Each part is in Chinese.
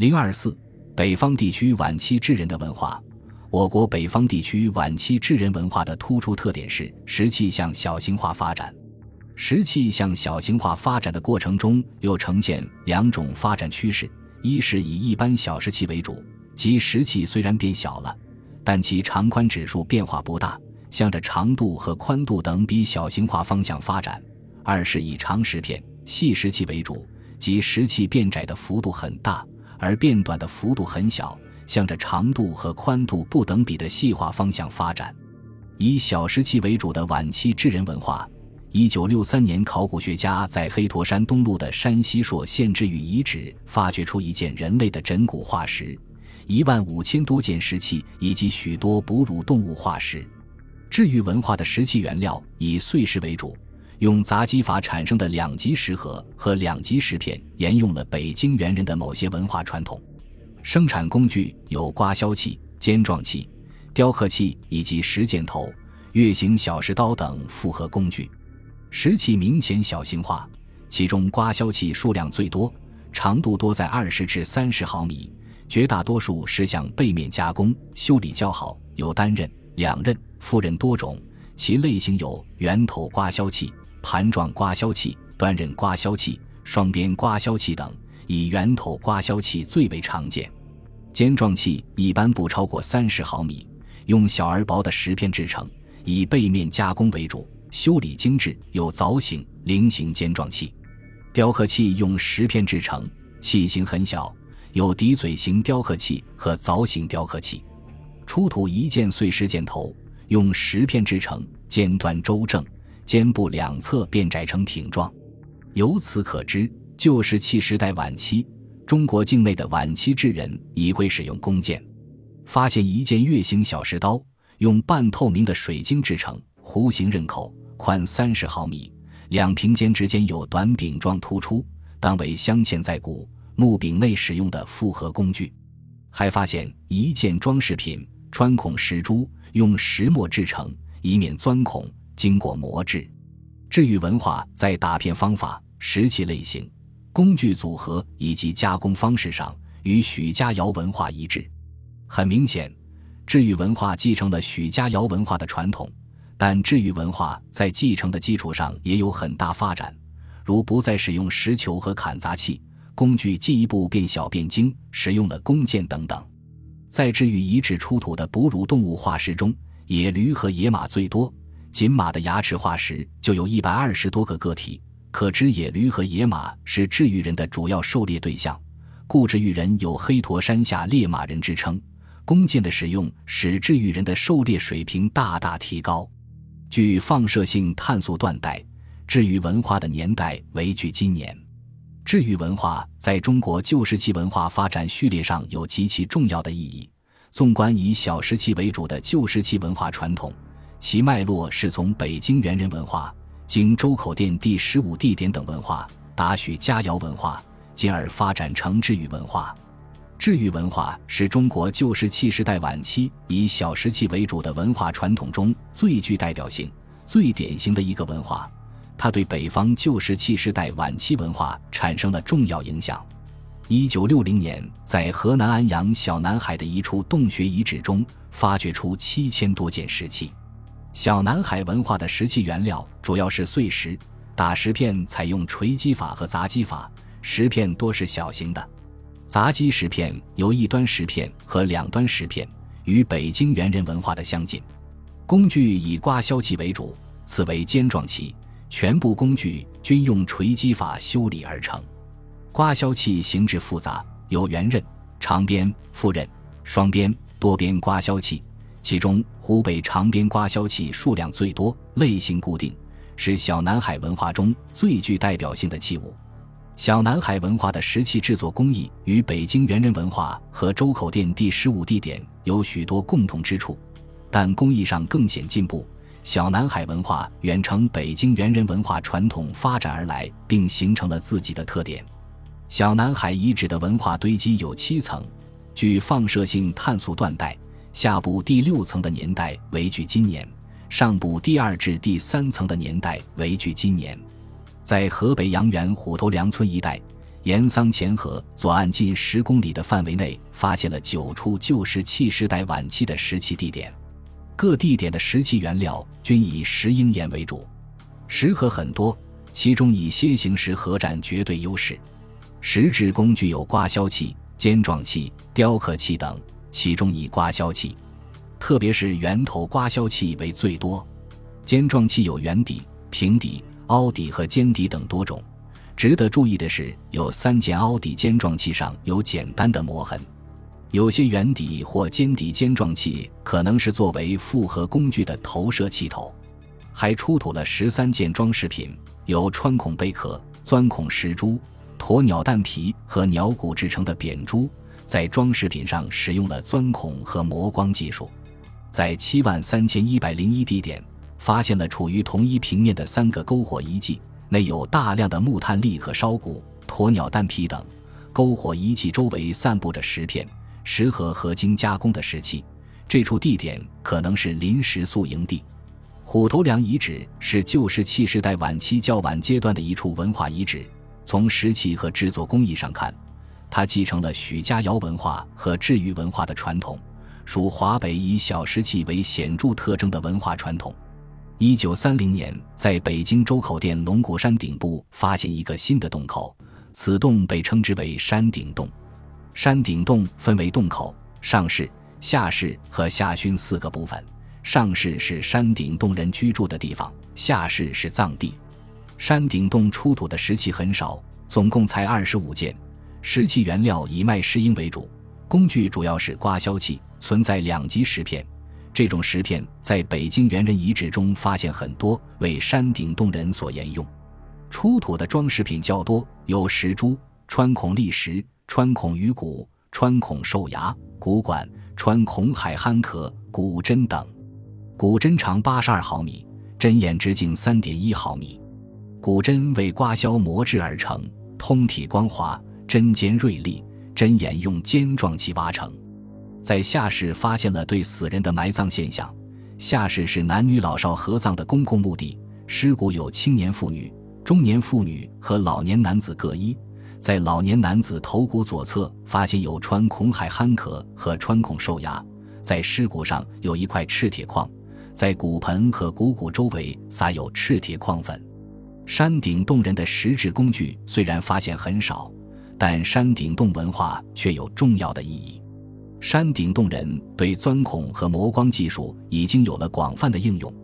零二四，北方地区晚期智人的文化。我国北方地区晚期智人文化的突出特点是石器向小型化发展。石器向小型化发展的过程中，又呈现两种发展趋势：一是以一般小石器为主，即石器虽然变小了，但其长宽指数变化不大，向着长度和宽度等比小型化方向发展；二是以长石片、细石器为主，即石器变窄的幅度很大，而变短的幅度很小。向着长度和宽度不等比的细化方向发展，以小石器为主的晚期智人文化。一九六三年，考古学家在黑驼山东麓的山西朔县治宇遗址发掘出一件人类的枕骨化石，一万五千多件石器以及许多哺乳动物化石。治玉文化的石器原料以碎石为主，用杂基法产生的两级石盒和两级石片，沿用了北京猿人的某些文化传统。生产工具有刮削器、尖状器、雕刻器以及石箭头、月形小石刀等复合工具。石器明显小型化，其中刮削器数量最多，长度多在二十至三十毫米，绝大多数是向背面加工修理较好，有单刃、两刃、复刃多种。其类型有圆头刮削器、盘状刮削器、端刃刮削器、双边刮削器等。以圆头刮削器最为常见，尖状器一般不超过三十毫米，用小而薄的石片制成，以背面加工为主，修理精致，有凿形、菱形尖状器。雕刻器用石片制成，器型很小，有笛嘴形雕刻器和凿形雕刻器。出土一件碎石箭头，用石片制成，尖端周正，肩部两侧变窄成挺状。由此可知。旧石器时代晚期，中国境内的晚期智人已会使用弓箭。发现一件月形小石刀，用半透明的水晶制成，弧形刃口，宽三十毫米，两平尖之间有短柄状突出，当为镶嵌在骨木柄内使用的复合工具。还发现一件装饰品，穿孔石珠，用石墨制成，以免钻孔，经过磨制。治愈文化在打片方法、石器类型。工具组合以及加工方式上与许家窑文化一致，很明显，治愈文化继承了许家窑文化的传统，但治愈文化在继承的基础上也有很大发展，如不再使用石球和砍砸器，工具进一步变小变精，使用了弓箭等等。在治愈遗址出土的哺乳动物化石中，野驴和野马最多，仅马的牙齿化石就有一百二十多个个体。可知野驴和野马是治愈人的主要狩猎对象，故治愈人有“黑驼山下猎马人”之称。弓箭的使用使治愈人的狩猎水平大大提高。据放射性碳素断代，治愈文化的年代为距今年。治愈文化在中国旧石器文化发展序列上有极其重要的意义。纵观以小石器为主的旧石器文化传统，其脉络是从北京猿人文化。经周口店第十五地点等文化达许家窑文化，进而发展成治愈文化。治愈文化是中国旧石器时代晚期以小石器为主的文化传统中最具代表性、最典型的一个文化。它对北方旧石器时代晚期文化产生了重要影响。一九六零年，在河南安阳小南海的一处洞穴遗址中，发掘出七千多件石器。小南海文化的石器原料主要是碎石，打石片采用锤击法和砸击法，石片多是小型的。砸击石片由一端石片和两端石片，与北京猿人文化的相近。工具以刮削器为主，此为尖状器，全部工具均用锤击法修理而成。刮削器形制复杂，有圆刃、长边、复刃、双边、多边刮削器。其中，湖北长边刮削器数量最多，类型固定，是小南海文化中最具代表性的器物。小南海文化的石器制作工艺与北京猿人文化和周口店第十五地点有许多共同之处，但工艺上更显进步。小南海文化远承北京猿人文化传统发展而来，并形成了自己的特点。小南海遗址的文化堆积有七层，据放射性碳素断代。下部第六层的年代为距今年，上部第二至第三层的年代为距今年。在河北阳原虎头梁村一带，岩桑前河左岸近十公里的范围内发现了九处旧石器时代晚期的石器地点，各地点的石器原料均以石英岩为主，石核很多，其中以楔形石核占绝对优势。石制工具有刮削器、尖状器、雕刻器等，其中以刮削器，特别是圆头刮削器为最多。尖状器有圆底、平底、凹底和尖底等多种。值得注意的是，有三件凹底尖状器上有简单的磨痕，有些圆底或尖底尖状器可能是作为复合工具的投射器头。还出土了十三件装饰品，有穿孔贝壳、钻孔石珠、鸵鸟蛋皮和鸟骨制成的扁珠，在装饰品上使用了钻孔和磨光技术。在七万三千一百零一地点，发现了处于同一平面的三个篝火遗迹。内有大量的木炭粒和烧骨、鸵鸟蛋皮等，篝火遗迹周围散布着石片、石盒和经加工的石器。这处地点可能是临时宿营地。虎头梁遗址是旧石器时代晚期较晚阶段的一处文化遗址。从石器和制作工艺上看，它继承了许家窑文化和治愈文化的传统，属华北以小石器为显著特征的文化传统。一九三零年，在北京周口店龙骨山顶部发现一个新的洞口，此洞被称之为山顶洞。山顶洞分为洞口、上室、下室和下熏四个部分。上室是山顶洞人居住的地方，下室是葬地。山顶洞出土的石器很少，总共才二十五件。石器原料以麦石英为主，工具主要是刮削器，存在两级石片。这种石片在北京猿人遗址中发现很多，为山顶洞人所沿用。出土的装饰品较多，有石珠、穿孔砾石、穿孔鱼骨、穿孔兽牙、骨管、穿孔海憨壳、骨针等。骨针长八十二毫米，针眼直径三点一毫米。骨针为刮削磨制而成，通体光滑，针尖锐利，针眼用尖状器挖成。在下室发现了对死人的埋葬现象。下室是男女老少合葬的公共墓地，尸骨有青年妇女、中年妇女和老年男子各一。在老年男子头骨左侧发现有穿孔海憨壳和穿孔兽牙，在尸骨上有一块赤铁矿，在骨盆和股骨周围撒有赤铁矿粉。山顶洞人的石制工具虽然发现很少，但山顶洞文化却有重要的意义。山顶洞人对钻孔和磨光技术已经有了广泛的应用，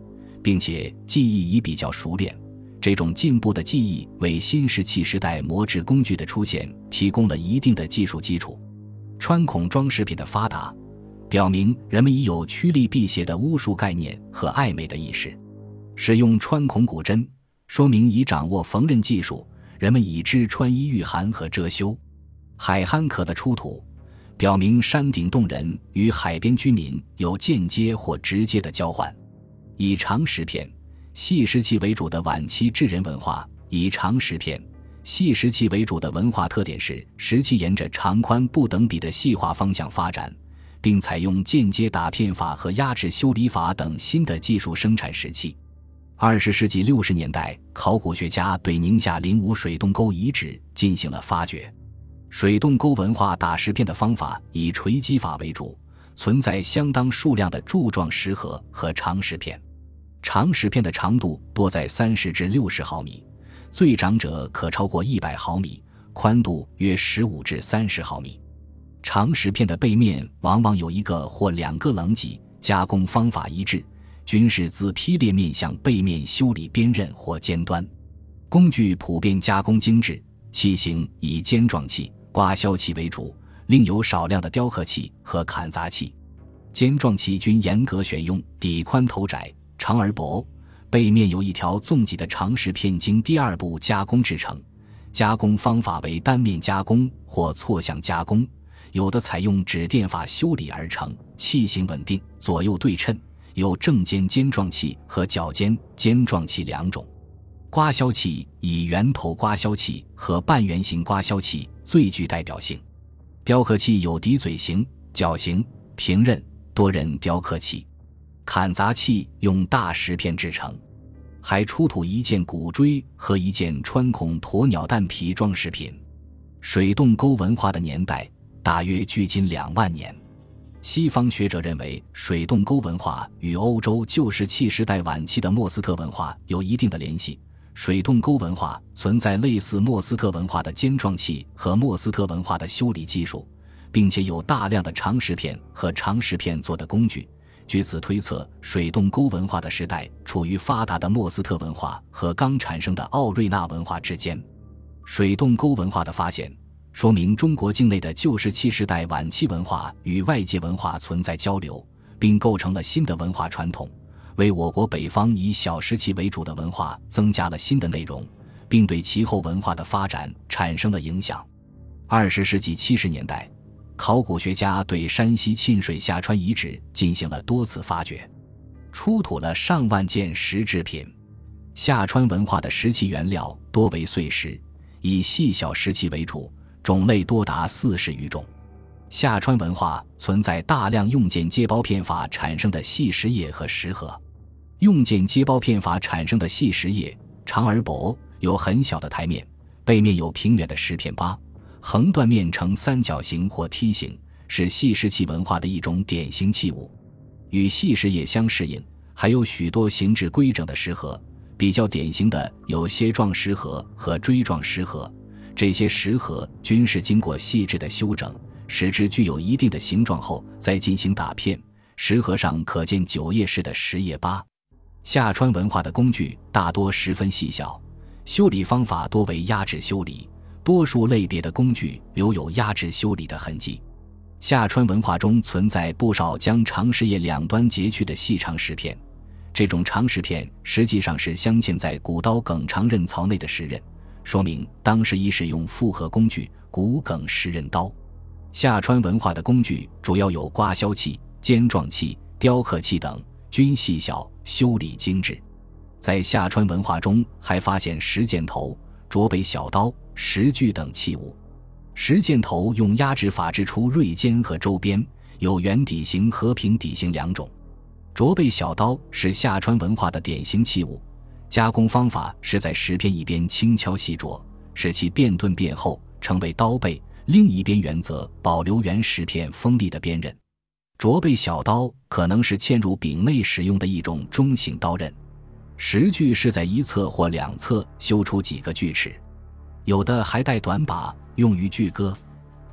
并且技艺已比较熟练。这种进步的技艺为新石器时代磨制工具的出现提供了一定的技术基础。穿孔装饰品的发达，表明人们已有趋利避邪的巫术概念和爱美的意识。使用穿孔骨针，说明已掌握缝纫技术，人们已知穿衣御寒和遮羞。海憨壳的出土。表明山顶洞人与海边居民有间接或直接的交换。以长石片、细石器为主的晚期智人文化，以长石片、细石器为主的文化特点是石器沿着长宽不等比的细化方向发展，并采用间接打片法和压制修理法等新的技术生产石器。二十世纪六十年代，考古学家对宁夏灵武水洞沟遗址进行了发掘。水洞沟文化打石片的方法以锤击法为主，存在相当数量的柱状石盒和长石片。长石片的长度多在三十至六十毫米，最长者可超过一百毫米，宽度约十五至三十毫米。长石片的背面往往有一个或两个棱脊，加工方法一致，均是自劈裂面向背面修理边刃或尖端。工具普遍加工精致，器型以尖状器。刮削器为主，另有少量的雕刻器和砍砸器。尖状器均严格选用底宽头窄、长而薄，背面有一条纵脊的长石片，经第二步加工制成。加工方法为单面加工或错向加工，有的采用指电法修理而成。器型稳定，左右对称，有正尖尖状器和角尖尖状器两种。刮削器以圆头刮削器和半圆形刮削器最具代表性。雕刻器有底嘴形、角形、平刃、多刃雕刻器。砍砸器用大石片制成。还出土一件骨锥和一件穿孔鸵鸟蛋皮装饰品。水洞沟文化的年代大约距今两万年。西方学者认为，水洞沟文化与欧洲旧石器时代晚期的莫斯特文化有一定的联系。水洞沟文化存在类似莫斯特文化的尖状器和莫斯特文化的修理技术，并且有大量的长石片和长石片做的工具。据此推测，水洞沟文化的时代处于发达的莫斯特文化和刚产生的奥瑞纳文化之间。水洞沟文化的发现，说明中国境内的旧石器时代晚期文化与外界文化存在交流，并构成了新的文化传统，为我国北方以小石器为主的文化增加了新的内容，并对其后文化的发展产生了影响。二十世纪七十年代。考古学家对山西沁水下川遗址进行了多次发掘，出土了上万件石制品。下川文化的石器原料多为碎石，以细小石器为主，种类多达四十余种。下川文化存在大量用件接包片法产生的细石叶和石核。用件接包片法产生的细石叶长而薄，有很小的台面，背面有平远的石片疤。横断面呈三角形或梯形，是细石器文化的一种典型器物。与细石叶相适应，还有许多形制规整的石核。比较典型的有楔状石核和锥状石核。这些石盒均是经过细致的修整，使之具有一定的形状后再进行打片。石盒上可见九叶式的石叶疤。下川文化的工具大多十分细小，修理方法多为压制修理。多数类别的工具留有压制修理的痕迹。下川文化中存在不少将长石叶两端截去的细长石片，这种长石片实际上是镶嵌在骨刀梗长刃槽内的石刃，说明当时已使用复合工具骨梗石刃刀。下川文化的工具主要有刮削器、尖状器、雕刻器等，均细小，修理精致。在下川文化中还发现石箭头、卓北小刀。石锯等器物，石箭头用压制法制出锐尖和周边，有圆底形和平底形两种。卓背小刀是下川文化的典型器物，加工方法是在石片一边轻敲细琢，使其变钝变厚，成为刀背；另一边原则保留原石片锋利的边刃。卓背小刀可能是嵌入柄内使用的一种中型刀刃。石锯是在一侧或两侧修出几个锯齿。有的还带短把，用于锯割。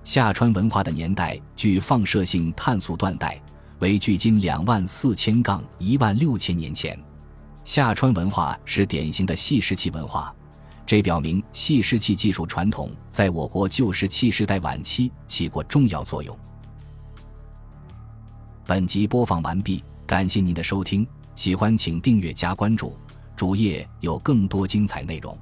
下川文化的年代，据放射性碳素断代，为距今两万四千杠一万六千年前。夏川文化是典型的细石器文化，这表明细石器技术传统在我国旧石器时代晚期起过重要作用。本集播放完毕，感谢您的收听，喜欢请订阅加关注，主页有更多精彩内容。